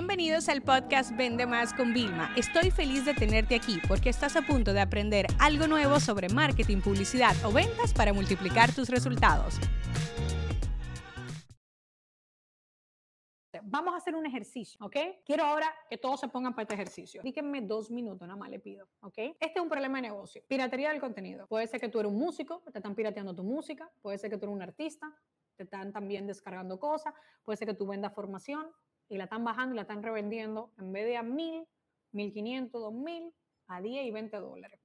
Bienvenidos al podcast Vende Más con Vilma. Estoy feliz de tenerte aquí porque estás a punto de aprender algo nuevo sobre marketing, publicidad o ventas para multiplicar tus resultados. Vamos a hacer un ejercicio, ¿ok? Quiero ahora que todos se pongan para este ejercicio. Díganme dos minutos, nada más le pido, ¿ok? Este es un problema de negocio. Piratería del contenido. Puede ser que tú eres un músico, te están pirateando tu música. Puede ser que tú eres un artista, te están también descargando cosas. Puede ser que tú vendas formación y la están bajando y la están revendiendo en vez de a mil, mil quinientos, dos mil, a 10 y 20 dólares.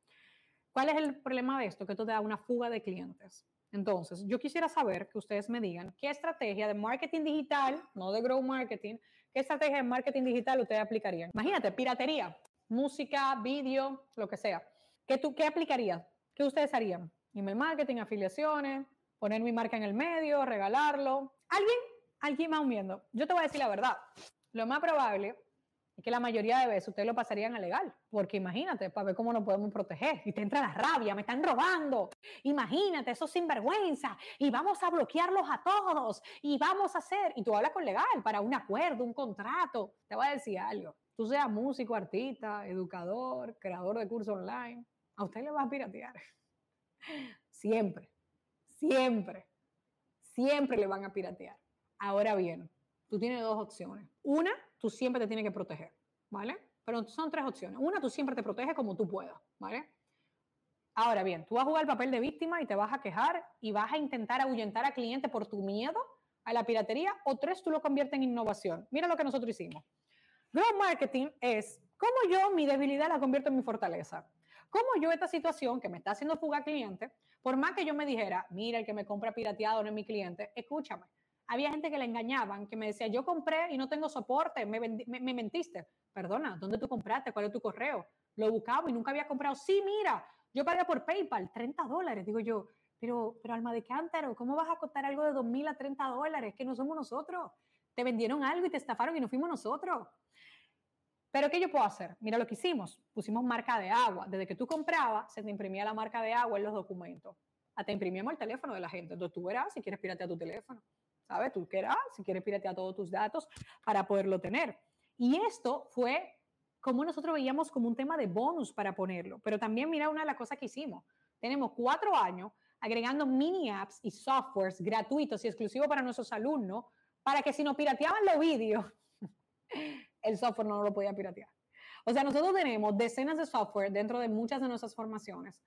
¿Cuál es el problema de esto? Que esto te da una fuga de clientes. Entonces, yo quisiera saber que ustedes me digan qué estrategia de marketing digital, no de grow marketing, qué estrategia de marketing digital ustedes aplicarían. Imagínate, piratería, música, vídeo, lo que sea. ¿Qué, tú, qué aplicarías? ¿Qué ustedes harían? Email marketing, afiliaciones, poner mi marca en el medio, regalarlo. ¿Alguien alguien más viendo. Yo te voy a decir la verdad. Lo más probable es que la mayoría de veces ustedes lo pasarían a legal, porque imagínate, para ver cómo nos podemos proteger. Y te entra la rabia, me están robando. Imagínate, eso sinvergüenza. Y vamos a bloquearlos a todos. Y vamos a hacer. Y tú hablas con legal para un acuerdo, un contrato. Te voy a decir algo. Tú seas músico, artista, educador, creador de cursos online, a usted le va a piratear. Siempre, siempre, siempre le van a piratear. Ahora bien, tú tienes dos opciones. Una, tú siempre te tienes que proteger, ¿vale? Pero son tres opciones. Una, tú siempre te proteges como tú puedas, ¿vale? Ahora bien, tú vas a jugar el papel de víctima y te vas a quejar y vas a intentar ahuyentar a cliente por tu miedo a la piratería. O tres, tú lo conviertes en innovación. Mira lo que nosotros hicimos. Growth marketing es cómo yo mi debilidad la convierto en mi fortaleza. Cómo yo esta situación que me está haciendo fuga cliente, por más que yo me dijera, mira, el que me compra pirateado no es mi cliente, escúchame, había gente que le engañaban, que me decía, yo compré y no tengo soporte, me, me, mentiste. Perdona, ¿dónde tú compraste? ¿Cuál es tu correo? Lo buscaba y nunca había comprado. Sí, mira, yo pagué por PayPal 30 dólares. Digo yo, pero, pero alma de cántaro, ¿cómo vas a costar algo de 2.000 a 30 dólares? Que no somos nosotros. Te vendieron algo y te estafaron y no fuimos nosotros. Pero ¿qué yo puedo hacer? Mira lo que hicimos. Pusimos marca de agua. Desde que tú comprabas, se te imprimía la marca de agua en los documentos. Hasta imprimíamos el teléfono de la gente. Entonces tú verás si quieres piratear tu teléfono. ¿Sabes? Tú quieras, si quieres piratear todos tus datos para poderlo tener. Y esto fue como nosotros veíamos como un tema de bonus para ponerlo. Pero también mira una de las cosas que hicimos. Tenemos cuatro años agregando mini apps y softwares gratuitos y exclusivos para nuestros alumnos para que si nos pirateaban los vídeos, el software no lo podía piratear. O sea, nosotros tenemos decenas de software dentro de muchas de nuestras formaciones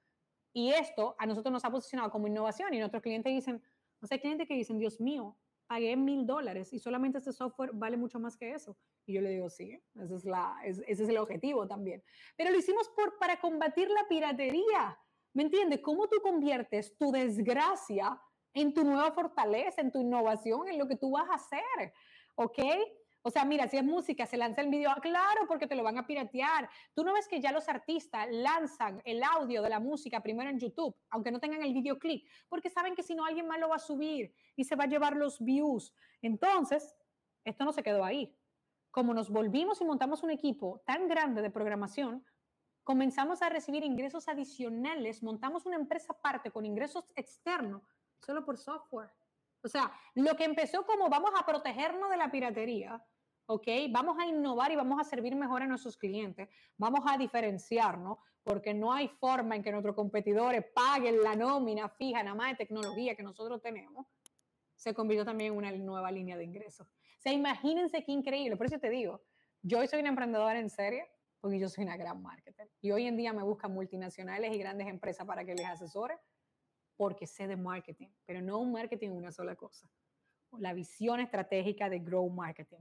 y esto a nosotros nos ha posicionado como innovación y nuestros clientes dicen, o sea, hay clientes que dicen, Dios mío, pagué mil dólares y solamente este software vale mucho más que eso. Y yo le digo, sí, ese es, la, ese es el objetivo también. Pero lo hicimos por, para combatir la piratería. ¿Me entiendes? ¿Cómo tú conviertes tu desgracia en tu nueva fortaleza, en tu innovación, en lo que tú vas a hacer? ¿Ok? O sea, mira, si es música, se lanza el video, claro, porque te lo van a piratear. Tú no ves que ya los artistas lanzan el audio de la música primero en YouTube, aunque no tengan el videoclip, porque saben que si no alguien más lo va a subir y se va a llevar los views. Entonces, esto no se quedó ahí. Como nos volvimos y montamos un equipo tan grande de programación, comenzamos a recibir ingresos adicionales, montamos una empresa aparte con ingresos externos solo por software. O sea, lo que empezó como vamos a protegernos de la piratería, ¿ok? Vamos a innovar y vamos a servir mejor a nuestros clientes, vamos a diferenciarnos, porque no hay forma en que nuestros competidores paguen la nómina fija, nada más de tecnología que nosotros tenemos, se convirtió también en una nueva línea de ingresos. O sea, imagínense qué increíble. Por eso te digo, yo soy una emprendedora en serie porque yo soy una gran marketer. Y hoy en día me buscan multinacionales y grandes empresas para que les asesore porque sé de marketing, pero no un marketing una sola cosa. La visión estratégica de Grow Marketing.